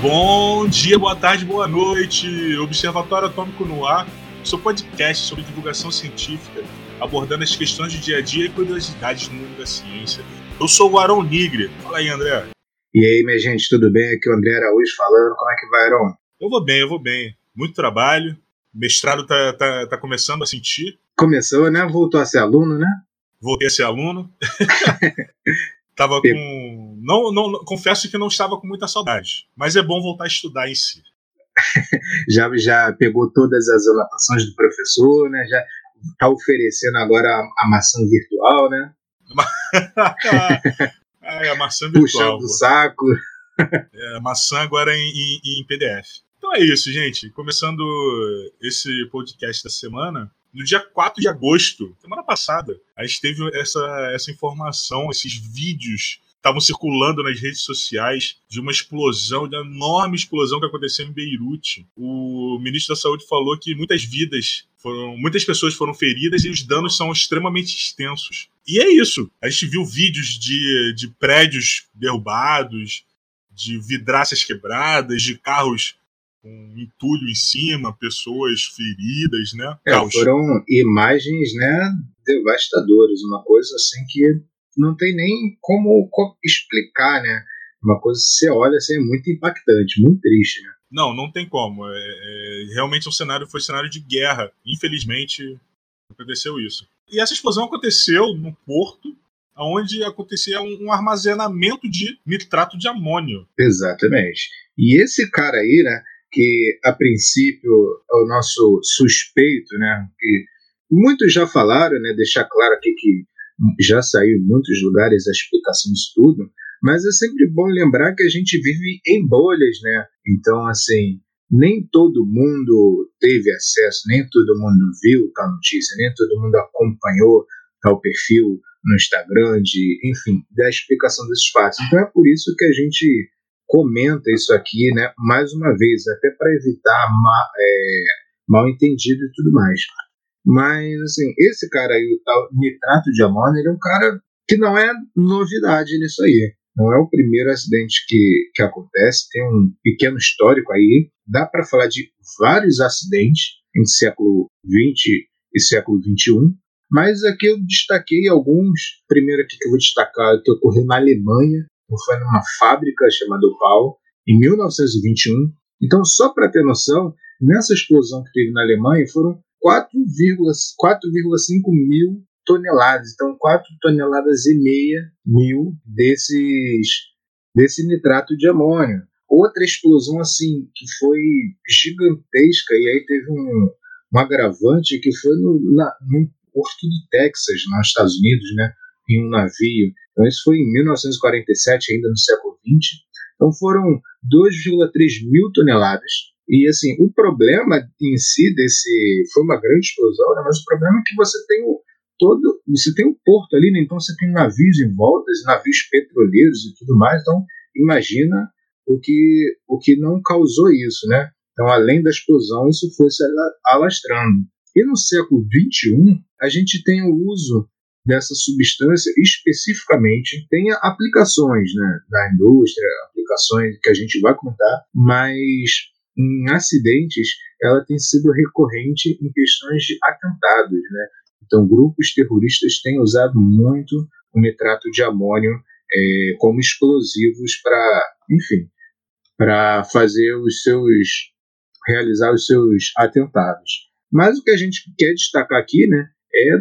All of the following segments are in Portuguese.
Bom dia, boa tarde, boa noite. Observatório Atômico no Ar, seu podcast sobre divulgação científica, abordando as questões do dia a dia e curiosidades no mundo da ciência. Eu sou o Arão Nigre. Fala aí, André. E aí, minha gente, tudo bem? Aqui é o André Araújo falando. Como é que vai, Arão? Eu vou bem, eu vou bem. Muito trabalho. O mestrado tá, tá, tá começando a sentir. Começou, né? Voltou a ser aluno, né? Voltei a ser aluno. Tava com. Não, não, confesso que não estava com muita saudade, mas é bom voltar a estudar em si. já, já pegou todas as anotações do professor, né? Já está oferecendo agora a, a, maçã virtual, né? é, a maçã virtual. Puxando o saco. É, a maçã agora em, em, em PDF. Então é isso, gente. Começando esse podcast da semana, no dia 4 de agosto, semana passada, a gente teve essa, essa informação, esses vídeos estavam circulando nas redes sociais de uma explosão, de uma enorme explosão que aconteceu em Beirute. O ministro da Saúde falou que muitas vidas foram, muitas pessoas foram feridas e os danos são extremamente extensos. E é isso. A gente viu vídeos de, de prédios derrubados, de vidraças quebradas, de carros com entulho em cima, pessoas feridas, né? É, foram imagens, né, devastadoras, uma coisa assim que não tem nem como, explicar, né? Uma coisa que você olha assim, é muito impactante, muito triste, né? Não, não tem como. É, é, realmente o cenário foi cenário de guerra. Infelizmente, aconteceu isso. E essa explosão aconteceu no porto, onde acontecia um, um armazenamento de nitrato de amônio. Exatamente. E esse cara aí, né, que a princípio é o nosso suspeito, né? Que muitos já falaram, né? Deixar claro aqui que já saiu em muitos lugares a explicação disso tudo, mas é sempre bom lembrar que a gente vive em bolhas, né? Então, assim, nem todo mundo teve acesso, nem todo mundo viu tal notícia, nem todo mundo acompanhou tal perfil no Instagram, de, enfim, da explicação desses fatos. Então é por isso que a gente comenta isso aqui, né, mais uma vez, até para evitar ma, é, mal entendido e tudo mais. Mas, assim, esse cara aí, o tal nitrato de amônia, ele é um cara que não é novidade nisso aí. Não é o primeiro acidente que, que acontece, tem um pequeno histórico aí. Dá para falar de vários acidentes em século XX e século XXI, mas aqui eu destaquei alguns. Primeiro aqui que eu vou destacar que ocorreu na Alemanha, foi numa fábrica chamada Opal, em 1921. Então, só para ter noção, nessa explosão que teve na Alemanha foram 4,5 mil toneladas. Então, 4 toneladas e meia mil desses, desse nitrato de amônio. Outra explosão assim que foi gigantesca e aí teve um, um agravante que foi no, na, no porto do Texas, nos Estados Unidos, né? em um navio. Então, isso foi em 1947, ainda no século XX. Então, foram 2,3 mil toneladas. E, assim, o problema em si desse. Foi uma grande explosão, né? mas o problema é que você tem o, todo. Você tem o porto ali, né? então você tem navios em volta, navios petroleiros e tudo mais. Então, imagina o que, o que não causou isso, né? Então, além da explosão, isso foi se alastrando. E no século XXI, a gente tem o uso dessa substância especificamente tem aplicações né, da indústria, aplicações que a gente vai contar, mas em acidentes ela tem sido recorrente em questões de atentados. Né? Então, grupos terroristas têm usado muito o nitrato de amônio é, como explosivos para, enfim, para fazer os seus realizar os seus atentados. Mas o que a gente quer destacar aqui, né, é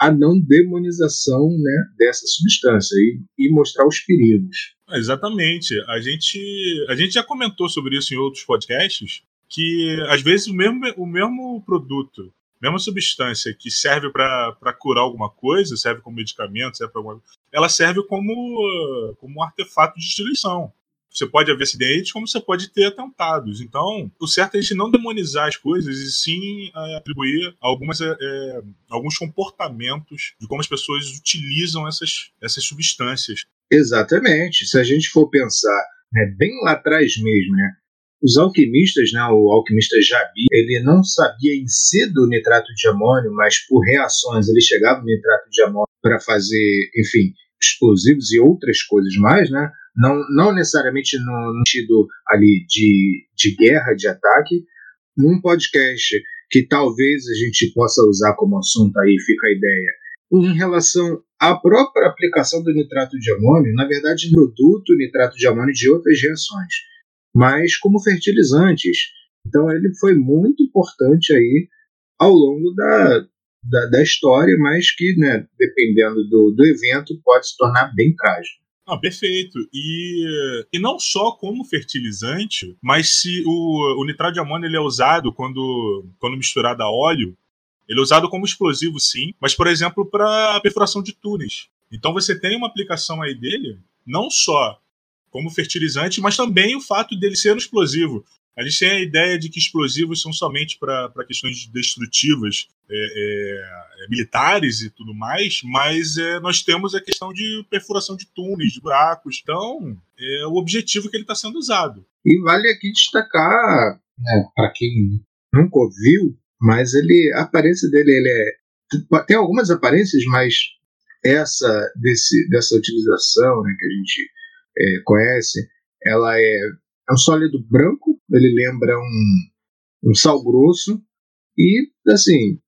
a não demonização né, dessa substância e, e mostrar os perigos. Exatamente. A gente, a gente já comentou sobre isso em outros podcasts, que às vezes o mesmo, o mesmo produto, mesma substância que serve para curar alguma coisa, serve como medicamento, serve para alguma ela serve como, como um artefato de destruição. Você pode haver acidentes, como você pode ter atentados. Então, o certo é a gente não demonizar as coisas e sim é, atribuir algumas, é, é, alguns comportamentos de como as pessoas utilizam essas, essas substâncias. Exatamente. Se a gente for pensar né, bem lá atrás mesmo, né, os alquimistas, né, o alquimista Jabi, ele não sabia em si do nitrato de amônio, mas por reações ele chegava no nitrato de amônio para fazer, enfim, explosivos e outras coisas mais, né? Não, não necessariamente no sentido ali de, de guerra, de ataque. Num podcast que talvez a gente possa usar como assunto aí, fica a ideia, em relação à própria aplicação do nitrato de amônio, na verdade, produto nitrato de amônio de outras reações mas como fertilizantes. Então ele foi muito importante aí ao longo da, da, da história, mas que, né, dependendo do, do evento, pode se tornar bem trágico. Ah, perfeito. E, e não só como fertilizante, mas se o, o nitrato de amônio ele é usado quando, quando misturado a óleo, ele é usado como explosivo, sim, mas, por exemplo, para perfuração de túneis. Então você tem uma aplicação aí dele, não só como fertilizante, mas também o fato dele ser um explosivo. A gente tem a ideia de que explosivos são somente para questões destrutivas é, é, é, militares e tudo mais, mas é, nós temos a questão de perfuração de túneis, de buracos. Então, é o objetivo que ele está sendo usado. E vale aqui destacar, né, para quem nunca ouviu, mas ele, a aparência dele ele é, tem algumas aparências, mas essa desse, dessa utilização né, que a gente é, conhece, ela é, é um sólido branco, ele lembra um, um sal grosso e, assim,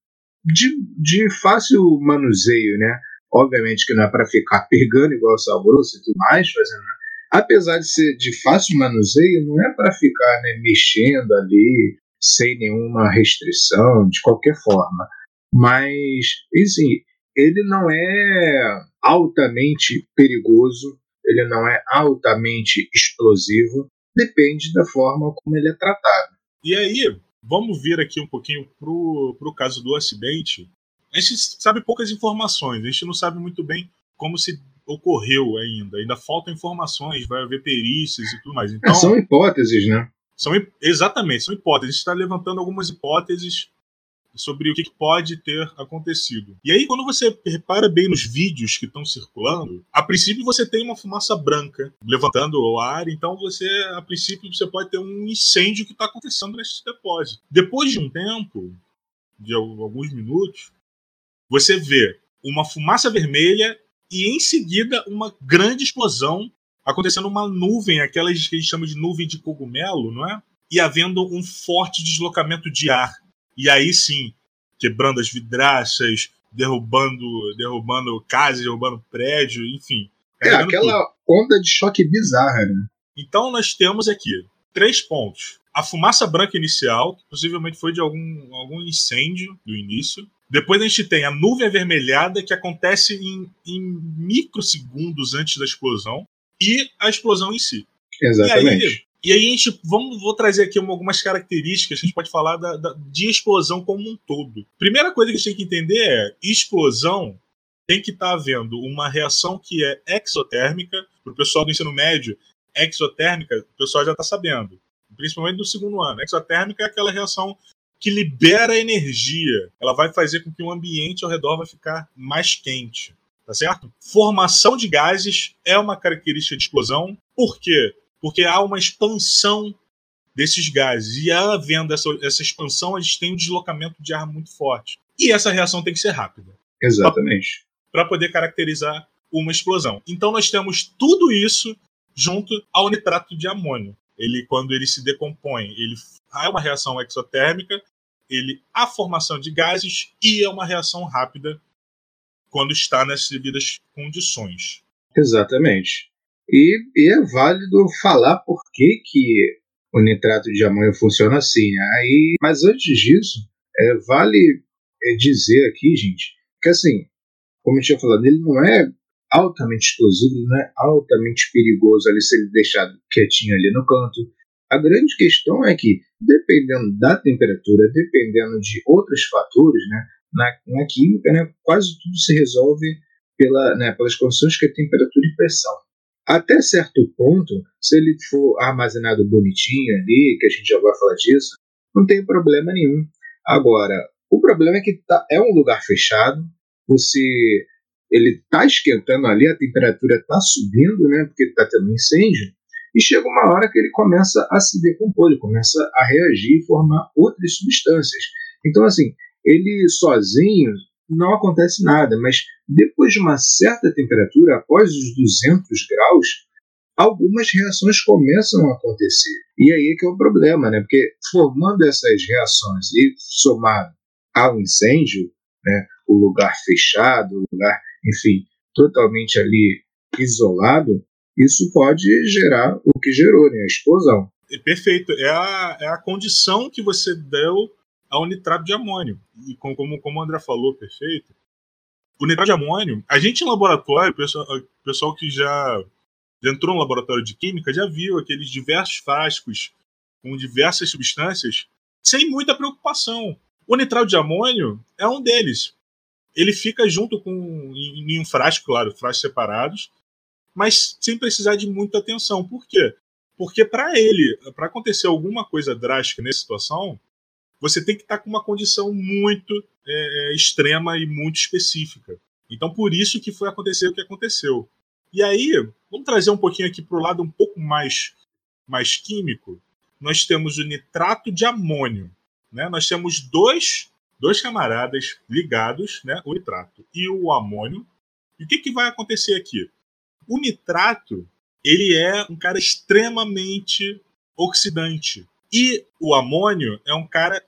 de, de fácil manuseio, né? Obviamente que não é para ficar pegando igual sal grosso e tudo mais, fazendo. Apesar de ser de fácil manuseio, não é para ficar né, mexendo ali sem nenhuma restrição, de qualquer forma. Mas, assim, ele não é altamente perigoso ele não é altamente explosivo, depende da forma como ele é tratado. E aí, vamos vir aqui um pouquinho pro, pro caso do acidente. A gente sabe poucas informações, a gente não sabe muito bem como se ocorreu ainda. Ainda faltam informações, vai haver perícias e tudo mais. Então, é, são hipóteses, né? São, exatamente, são hipóteses. A gente está levantando algumas hipóteses sobre o que pode ter acontecido. E aí, quando você repara bem nos vídeos que estão circulando, a princípio você tem uma fumaça branca levantando o ar, então você, a princípio, você pode ter um incêndio que está acontecendo nesse depósito. Depois de um tempo, de alguns minutos, você vê uma fumaça vermelha e em seguida uma grande explosão acontecendo uma nuvem, aquelas que a gente chama de nuvem de cogumelo, não é? E havendo um forte deslocamento de ar e aí sim, quebrando as vidraças, derrubando, derrubando casas, derrubando prédio, enfim. É aquela tudo. onda de choque bizarra, né? Então nós temos aqui três pontos. A fumaça branca inicial, que possivelmente foi de algum, algum incêndio do início. Depois a gente tem a nuvem avermelhada, que acontece em, em microsegundos antes da explosão. E a explosão em si. Exatamente. E aí, e aí a gente vamos vou trazer aqui algumas características que a gente pode falar da, da, de explosão como um todo. Primeira coisa que a gente tem que entender é explosão tem que estar tá havendo uma reação que é exotérmica. Para o pessoal do ensino médio, exotérmica, o pessoal já está sabendo, principalmente no segundo ano. Exotérmica é aquela reação que libera energia. Ela vai fazer com que o ambiente ao redor vai ficar mais quente. Tá certo? Formação de gases é uma característica de explosão. Por quê? Porque há uma expansão desses gases. E havendo essa, essa expansão, a gente tem um deslocamento de ar muito forte. E essa reação tem que ser rápida. Exatamente. Para poder caracterizar uma explosão. Então nós temos tudo isso junto ao nitrato de amônio. Ele, quando ele se decompõe, ele há uma reação exotérmica, ele há formação de gases e é uma reação rápida quando está nas devidas condições. Exatamente. E, e é válido falar por que, que o nitrato de amônio funciona assim. Né? Aí, mas antes disso, é, vale é, dizer aqui, gente, que assim, como eu tinha falado, ele não é altamente explosivo, não é altamente perigoso ali se ele deixado quietinho ali no canto. A grande questão é que, dependendo da temperatura, dependendo de outros fatores, né, na, na química, né, quase tudo se resolve pela, né, pelas condições que é temperatura e pressão. Até certo ponto, se ele for armazenado bonitinho ali, que a gente já vai falar disso, não tem problema nenhum. Agora, o problema é que tá, é um lugar fechado, você ele está esquentando ali, a temperatura está subindo, né, porque está tendo um incêndio, e chega uma hora que ele começa a se decompor, ele começa a reagir e formar outras substâncias. Então, assim, ele sozinho não acontece nada, mas depois de uma certa temperatura, após os 200 graus, algumas reações começam a acontecer. E aí é que é o problema, né? Porque formando essas reações e somado ao incêndio, né, o lugar fechado, o lugar, enfim, totalmente ali isolado, isso pode gerar o que gerou, né, a explosão. Perfeito. É a, é a condição que você deu ao nitrato de amônio. E como, como, como o André falou, perfeito. O nitrato de amônio, a gente em laboratório, pessoal, pessoal que já, já entrou no laboratório de química, já viu aqueles diversos frascos com diversas substâncias sem muita preocupação. O nitrato de amônio é um deles. Ele fica junto com em, em um frasco, claro, frascos separados, mas sem precisar de muita atenção. Por quê? Porque para ele, para acontecer alguma coisa drástica nessa situação, você tem que estar tá com uma condição muito é, é, extrema e muito específica. Então, por isso que foi acontecer o que aconteceu. E aí, vamos trazer um pouquinho aqui para o lado um pouco mais, mais químico. Nós temos o nitrato de amônio. Né? Nós temos dois, dois camaradas ligados, né? o nitrato e o amônio. E o que, que vai acontecer aqui? O nitrato, ele é um cara extremamente oxidante. E o amônio é um cara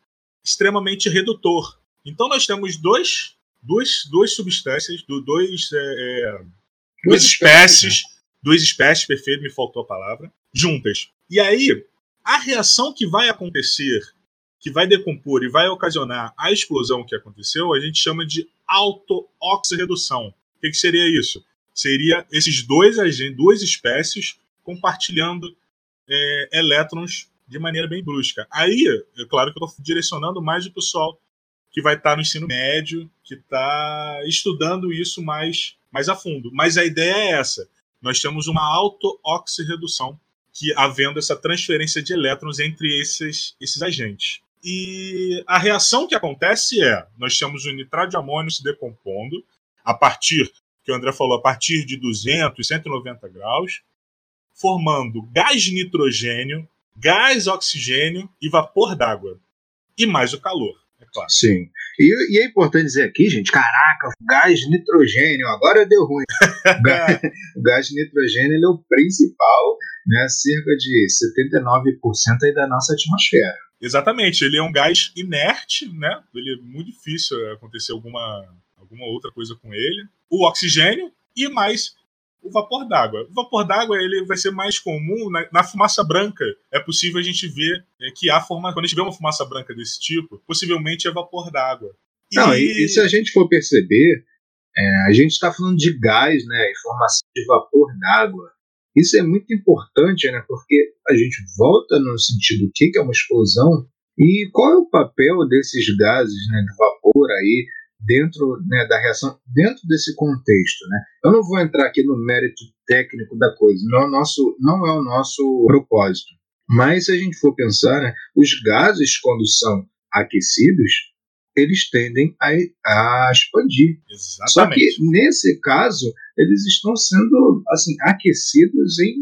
extremamente redutor. Então nós temos dois, duas, duas substâncias, dois, é, é, duas espécies, duas espécies, perfeito, me faltou a palavra, juntas. E aí, a reação que vai acontecer, que vai decompor e vai ocasionar a explosão que aconteceu, a gente chama de auto-oxirredução. O que, que seria isso? seria esses dois agentes, duas espécies compartilhando é, elétrons de maneira bem brusca. Aí, é claro que eu estou direcionando mais o pessoal que vai estar tá no ensino médio, que está estudando isso mais, mais a fundo. Mas a ideia é essa. Nós temos uma auto-oxirredução, que havendo essa transferência de elétrons entre esses, esses agentes. E a reação que acontece é: nós temos o nitrato de amônio se decompondo a partir que o André falou, a partir de 200 190 graus, formando gás nitrogênio, gás oxigênio e vapor d'água. E mais o calor, é claro. Sim. E, e, é importante dizer aqui, gente, caraca, gás nitrogênio, agora deu ruim. o gás nitrogênio é o principal, né, cerca de 79% aí da nossa atmosfera. Exatamente, ele é um gás inerte, né? Ele é muito difícil acontecer alguma alguma outra coisa com ele, o oxigênio e mais o vapor d'água. O vapor d'água ele vai ser mais comum na, na, fumaça branca. É possível a gente ver é, que há forma, quando a gente vê uma fumaça branca desse tipo, possivelmente é vapor d'água. E... Não, e, e, se a gente for perceber, é, a gente está falando de gás, né, e formação de vapor d'água. Isso é muito importante, né, porque a gente volta no sentido do que é uma explosão e qual é o papel desses gases, né, do vapor aí dentro né, da reação, dentro desse contexto. Né? Eu não vou entrar aqui no mérito técnico da coisa, não é o nosso, não é o nosso propósito. Mas se a gente for pensar, né, os gases, quando são aquecidos, eles tendem a, a expandir. Exatamente. Só que, nesse caso, eles estão sendo assim aquecidos em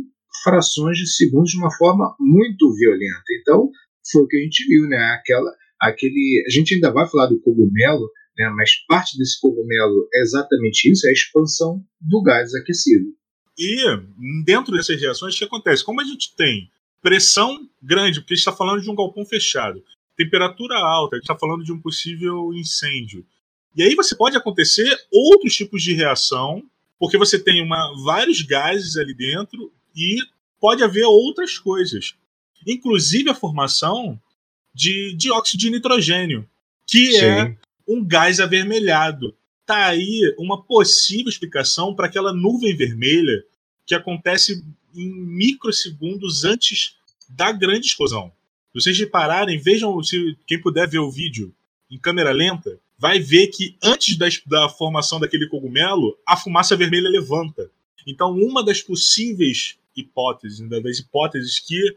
frações de segundos de uma forma muito violenta. Então, foi o que a gente viu, né? Aquela, aquele, a gente ainda vai falar do cogumelo, né? mas parte desse cogumelo é exatamente isso, é a expansão do gás aquecido. E dentro dessas reações, o que acontece? Como a gente tem pressão grande, porque a gente está falando de um galpão fechado, temperatura alta, a gente está falando de um possível incêndio. E aí você pode acontecer outros tipos de reação, porque você tem uma, vários gases ali dentro e pode haver outras coisas. Inclusive a formação de dióxido de nitrogênio, que é Sim. é um gás avermelhado. Tá aí uma possível explicação para aquela nuvem vermelha que acontece em microsegundos antes da grande explosão. Se vocês repararem, vejam, se quem puder ver o vídeo em câmera lenta, vai ver que antes da, da formação daquele cogumelo, a fumaça vermelha levanta. Então, uma das possíveis hipóteses, das hipóteses que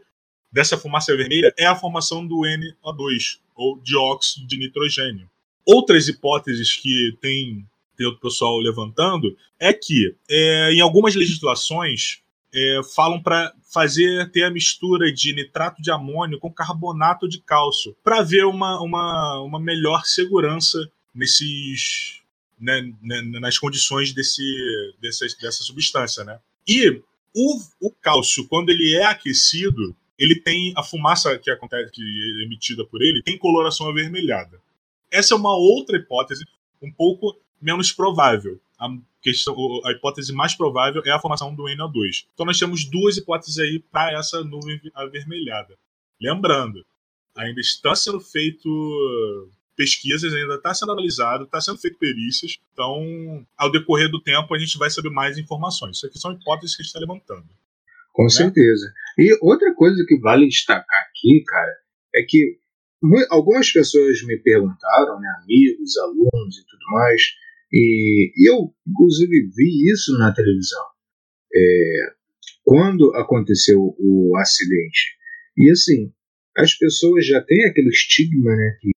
dessa fumaça vermelha é a formação do NO2, ou dióxido de nitrogênio. Outras hipóteses que tem, tem o pessoal levantando é que é, em algumas legislações é, falam para fazer ter a mistura de nitrato de amônio com carbonato de cálcio para ver uma, uma, uma melhor segurança nesses né, né, nas condições desse, dessa, dessa substância, né? E o, o cálcio, quando ele é aquecido, ele tem a fumaça que acontece que é emitida por ele tem coloração avermelhada. Essa é uma outra hipótese um pouco menos provável. A, questão, a hipótese mais provável é a formação do NO2. Então nós temos duas hipóteses aí para essa nuvem avermelhada. Lembrando, ainda está sendo feito pesquisas, ainda está sendo analisado, está sendo feito perícias. Então, ao decorrer do tempo, a gente vai saber mais informações. Isso aqui são hipóteses que a gente está levantando. Com né? certeza. E outra coisa que vale destacar aqui, cara, é que algumas pessoas me perguntaram, né, amigos, alunos e tudo mais, e, eu, inclusive, vi isso na televisão. É, quando aconteceu o acidente. E assim, as pessoas já têm aquele estigma, né, que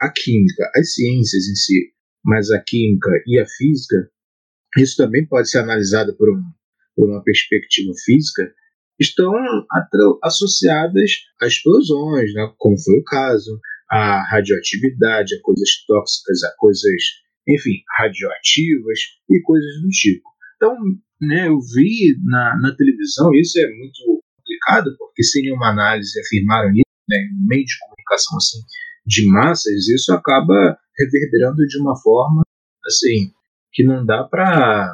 a química, as ciências em si, mas a química e a física, isso também pode ser analisado por, um, por uma perspectiva física, estão associadas a explosões, né, como foi o caso, a radioatividade, a coisas tóxicas, a coisas, enfim, radioativas e coisas do tipo. Então, né, eu vi na, na televisão, isso é muito complicado, porque sem nenhuma análise afirmaram isso, né, meio de comunicação assim, de massas, isso acaba reverberando de uma forma assim que não dá para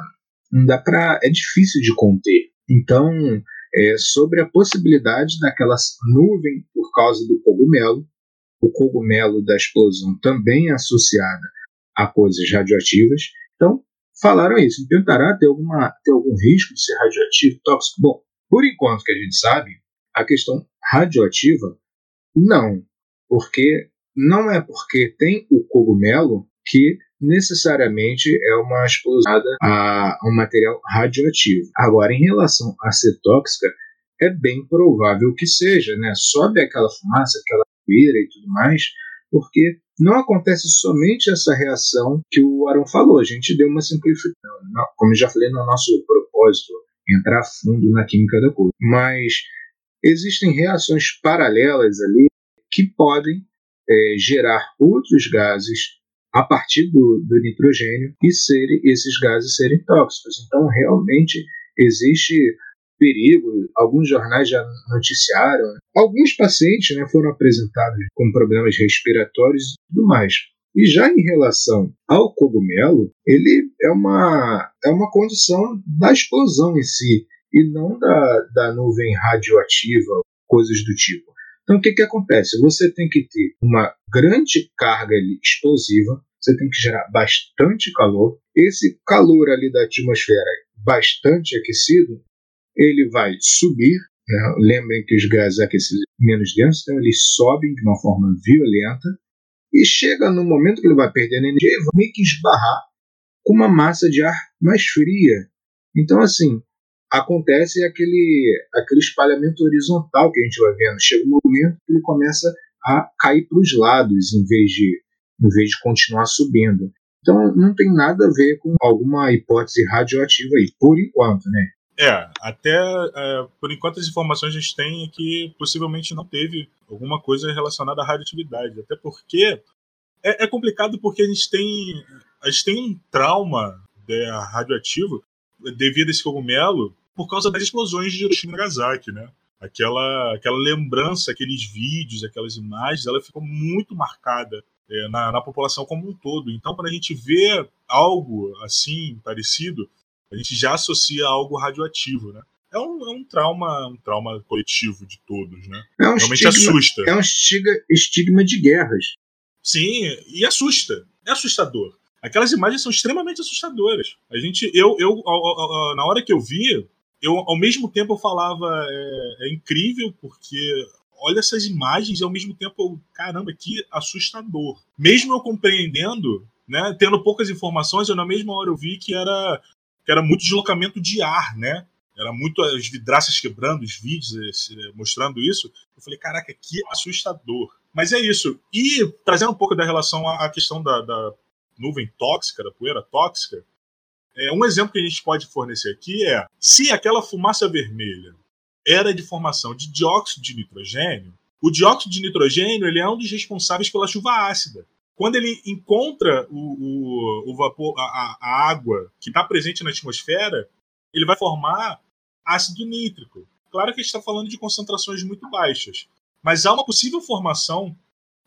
não dá para é difícil de conter. Então, é, sobre a possibilidade daquela nuvem por causa do cogumelo, o cogumelo da explosão também é associada a coisas radioativas. Então, falaram isso. Tentará ter, alguma, ter algum risco de ser radioativo, tóxico? Bom, por enquanto que a gente sabe, a questão radioativa, não. Porque não é porque tem o cogumelo que necessariamente é uma explosão a um material radioativo. Agora, em relação a ser tóxica, é bem provável que seja, né? Sobe aquela fumaça, aquela poeira e tudo mais, porque não acontece somente essa reação que o Aaron falou. A gente deu uma simplificação, como já falei no nosso propósito, entrar fundo na química da coisa. Mas existem reações paralelas ali que podem é, gerar outros gases a partir do, do nitrogênio e ser, esses gases serem tóxicos. Então, realmente existe perigo. Alguns jornais já noticiaram. Alguns pacientes né, foram apresentados com problemas respiratórios e tudo mais. E já em relação ao cogumelo, ele é uma, é uma condição da explosão em si, e não da, da nuvem radioativa, coisas do tipo. Então, o que, que acontece? Você tem que ter uma grande carga explosiva, você tem que gerar bastante calor. Esse calor ali da atmosfera, bastante aquecido, ele vai subir. Né? Lembrem que os gases aquecidos menos densos, então eles sobem de uma forma violenta e chega no momento que ele vai perdendo energia e vai meio que esbarrar com uma massa de ar mais fria. Então, assim, acontece aquele, aquele espalhamento horizontal que a gente vai vendo. Chega um momento que ele começa a cair para os lados em vez, de, em vez de continuar subindo. Então não tem nada a ver com alguma hipótese radioativa aí, por enquanto, né? É, até é, por enquanto as informações que a gente tem é que possivelmente não teve alguma coisa relacionada à radioatividade. Até porque é, é complicado porque a gente tem a gente tem um trauma né, radioativo devido a esse cogumelo por causa das explosões de Hiroshima e Nagasaki, né? Aquela, aquela lembrança, aqueles vídeos, aquelas imagens, ela ficou muito marcada é, na, na, população como um todo. Então, quando a gente vê algo assim, parecido, a gente já associa a algo radioativo, né? É um, é um trauma um trauma coletivo de todos, né? É um Realmente estigma, assusta. É um estigma, de guerras. Sim, e assusta. É assustador. Aquelas imagens são extremamente assustadoras. A gente, eu, eu, na hora que eu vi, eu ao mesmo tempo eu falava é, é, incrível porque olha essas imagens e ao mesmo tempo eu, caramba, que assustador. Mesmo eu compreendendo, né, tendo poucas informações, eu na mesma hora eu vi que era que era muito deslocamento de ar, né? Era muito as vidraças quebrando, os vídeos é, mostrando isso. Eu falei, caraca, que assustador. Mas é isso. E trazendo um pouco da relação à questão da, da nuvem tóxica, da poeira tóxica, É, um exemplo que a gente pode fornecer aqui é se aquela fumaça vermelha era de formação de dióxido de nitrogênio, o dióxido de nitrogênio ele é um dos responsáveis pela chuva ácida. Quando ele encontra o, o, o vapor, a, a água que está presente na atmosfera, ele vai formar ácido nítrico. Claro que a gente está falando de concentrações muito baixas, mas há uma possível formação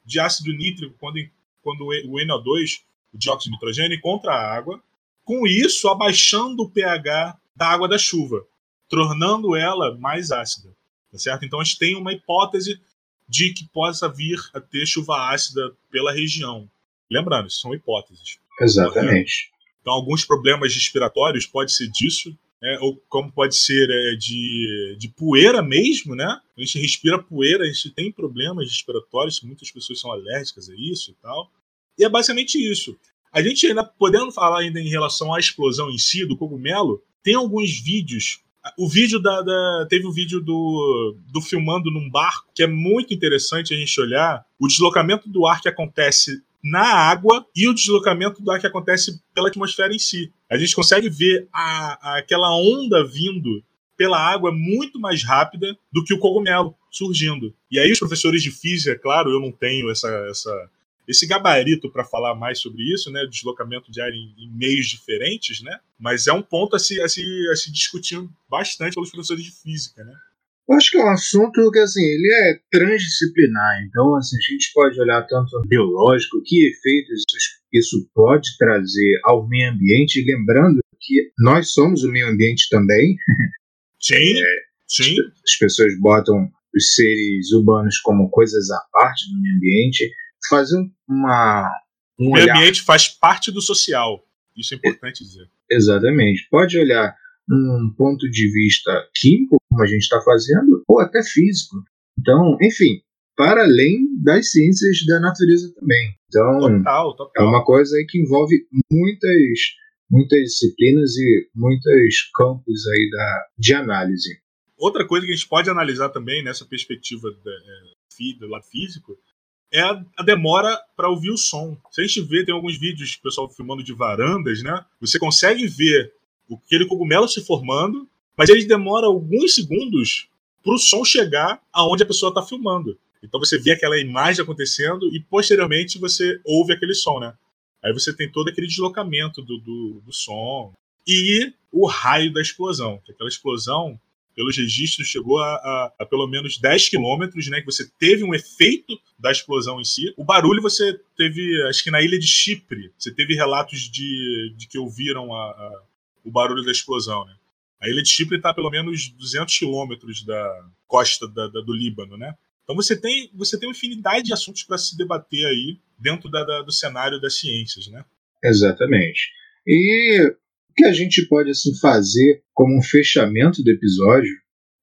de ácido nítrico quando, quando o NO2, o dióxido de nitrogênio, encontra a água, com isso abaixando o pH da água da chuva, tornando ela mais ácida. Tá certo? Então a gente tem uma hipótese de que possa vir a ter chuva ácida pela região. Lembrando, isso são hipóteses. Exatamente. Então, alguns problemas respiratórios pode ser disso, né? ou como pode ser é, de, de poeira mesmo, né? A gente respira poeira, a gente tem problemas respiratórios, muitas pessoas são alérgicas a isso e tal. E é basicamente isso. A gente ainda, podendo falar ainda em relação à explosão em si, do cogumelo, tem alguns vídeos. O vídeo da. da teve o um vídeo do, do filmando num barco, que é muito interessante a gente olhar o deslocamento do ar que acontece na água e o deslocamento do ar que acontece pela atmosfera em si. A gente consegue ver a, a, aquela onda vindo pela água muito mais rápida do que o cogumelo surgindo. E aí os professores de física, claro, eu não tenho essa, essa esse gabarito para falar mais sobre isso, né, deslocamento de ar em, em, meios diferentes, né, mas é um ponto a se, a se, a se discutir bastante pelos professores de física, né. Eu acho que é um assunto que assim, ele é transdisciplinar, então assim, a gente pode olhar tanto no biológico, que efeitos isso pode trazer ao meio ambiente, lembrando que nós somos o meio ambiente também. Sim, é, sim. As pessoas botam os seres humanos como coisas à parte do meio ambiente. Fazer uma. Um o meio olhar... ambiente faz parte do social. Isso é importante dizer. Exatamente. Pode olhar um ponto de vista químico, como a gente está fazendo, ou até físico. Então, enfim, para além das ciências da natureza também. Então, total, total. é uma coisa que envolve muitas, muitas disciplinas e muitos campos aí da, de análise. Outra coisa que a gente pode analisar também nessa perspectiva do, é, do lado físico é a, demora para ouvir o som. Se a gente vê, tem alguns vídeos do pessoal filmando de varandas, né? Você consegue ver aquele cogumelo se formando, mas ele demora alguns segundos para o som chegar aonde a pessoa está filmando. Então você vê aquela imagem acontecendo e posteriormente você ouve aquele som, né? Aí você tem todo aquele deslocamento do, do, do som e o raio da explosão. Que aquela explosão pelos registros, chegou a, a, a, pelo menos 10 quilômetros, né? Que você teve um efeito da explosão em si. O barulho você teve, acho que na ilha de Chipre, você teve relatos de, de que ouviram a, a o barulho da explosão, né? A ilha de Chipre está a pelo menos 200 quilômetros da costa da, da, do Líbano, né? Então você tem, você tem uma infinidade de assuntos para se debater aí dentro da, do cenário das ciências, né? Exatamente. E que a gente pode assim fazer como um fechamento do episódio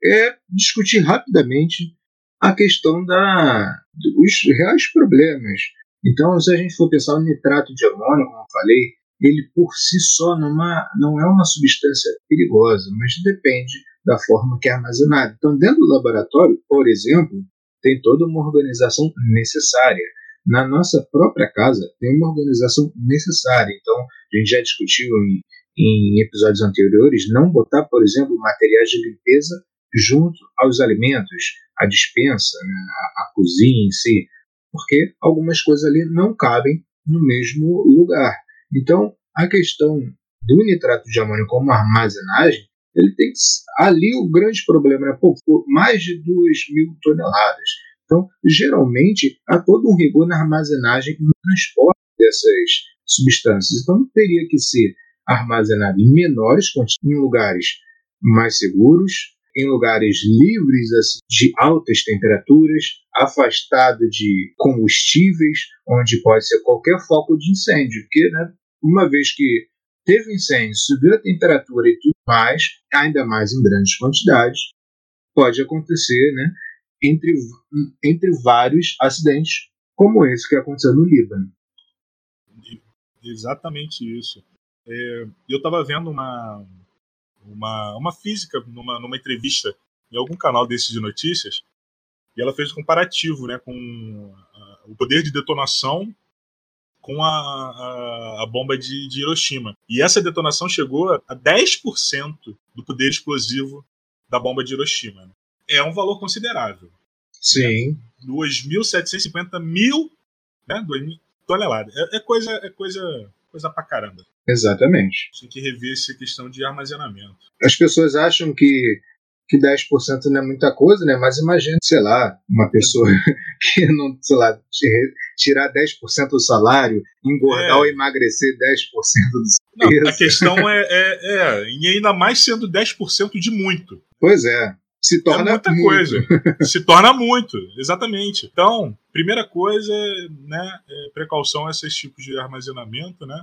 é discutir rapidamente a questão da, dos reais problemas. Então, se a gente for pensar no nitrato de amônio, como eu falei, ele por si só não, é, não é uma substância perigosa, mas depende da forma que é armazenado. Então, dentro do laboratório, por exemplo, tem toda uma organização necessária. Na nossa própria casa, tem uma organização necessária. Então, a gente já discutiu em em episódios anteriores, não botar, por exemplo, materiais de limpeza junto aos alimentos, a dispensa, né, a cozinha em si, porque algumas coisas ali não cabem no mesmo lugar. Então, a questão do nitrato de amônio como armazenagem, ele tem que, ali o grande problema é pô, mais de 2 mil toneladas. Então, geralmente, há todo um rigor na armazenagem e no transporte dessas substâncias. Então, teria que ser armazenado em menores em lugares mais seguros, em lugares livres assim, de altas temperaturas, afastado de combustíveis, onde pode ser qualquer foco de incêndio, porque né, uma vez que teve incêndio, subiu a temperatura e tudo mais, ainda mais em grandes quantidades, pode acontecer né, entre, entre vários acidentes, como esse que aconteceu no Líbano. Exatamente isso. É, eu estava vendo uma, uma, uma física numa, numa entrevista em algum canal desse de notícias e ela fez um comparativo né, com o poder de detonação com a, a, a bomba de, de, Hiroshima. E essa detonação chegou a 10% do poder explosivo da bomba de Hiroshima. Né? É um valor considerável. Sim. Né? 2.750 mil né? toneladas. É, é, coisa, é coisa, coisa pra caramba. Exatamente. Tem que rever essa questão de armazenamento. As pessoas acham que que 10% não é muita coisa, né? Mas imagine, sei lá, uma pessoa que não, sei lá, tirar 10% do salário, engordar é. ou emagrecer 10% do. Não, a questão é, é, é, e ainda mais sendo 10% de muito. Pois é. Se torna é muita muito. coisa. Se torna muito, exatamente. Então, primeira coisa, né, é precaução a esses tipos de armazenamento, né?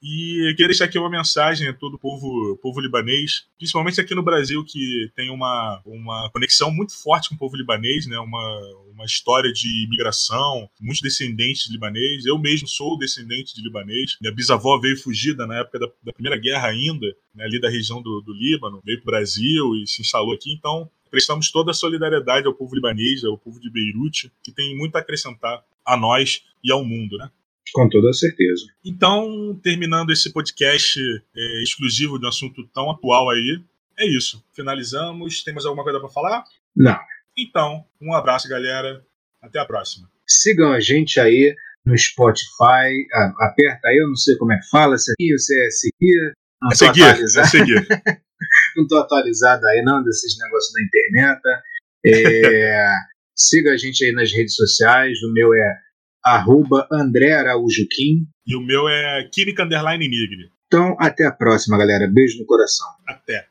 E queria deixar aqui uma mensagem a todo o povo, povo libanês, principalmente aqui no Brasil, que tem uma, uma conexão muito forte com o povo libanês, né? uma, uma história de imigração, muitos descendentes de libanês. Eu mesmo sou descendente de libanês. Minha bisavó veio fugida na época da, da Primeira Guerra ainda, né? ali da região do, do Líbano, veio para o Brasil e se instalou aqui. Então, prestamos toda a solidariedade ao povo libanês, ao povo de Beirute, que tem muito a acrescentar a nós e ao mundo, né? Com toda certeza. Então, terminando esse podcast é, exclusivo de um assunto tão atual aí, é isso. Finalizamos. Temos alguma coisa para falar? Não. Então, um abraço, galera. Até a próxima. Sigam a gente aí no Spotify. aperta aí, eu não sei como é que fala, se é se é seguir. Não é seguir, atualizado. é seguir. não estou atualizado aí não desses negócios da internet. É, siga a gente aí nas redes sociais. O meu é arroba André Araújo Kim. E o meu é Química Underline Nigre. Então, até a próxima, galera. Beijo no coração. Até.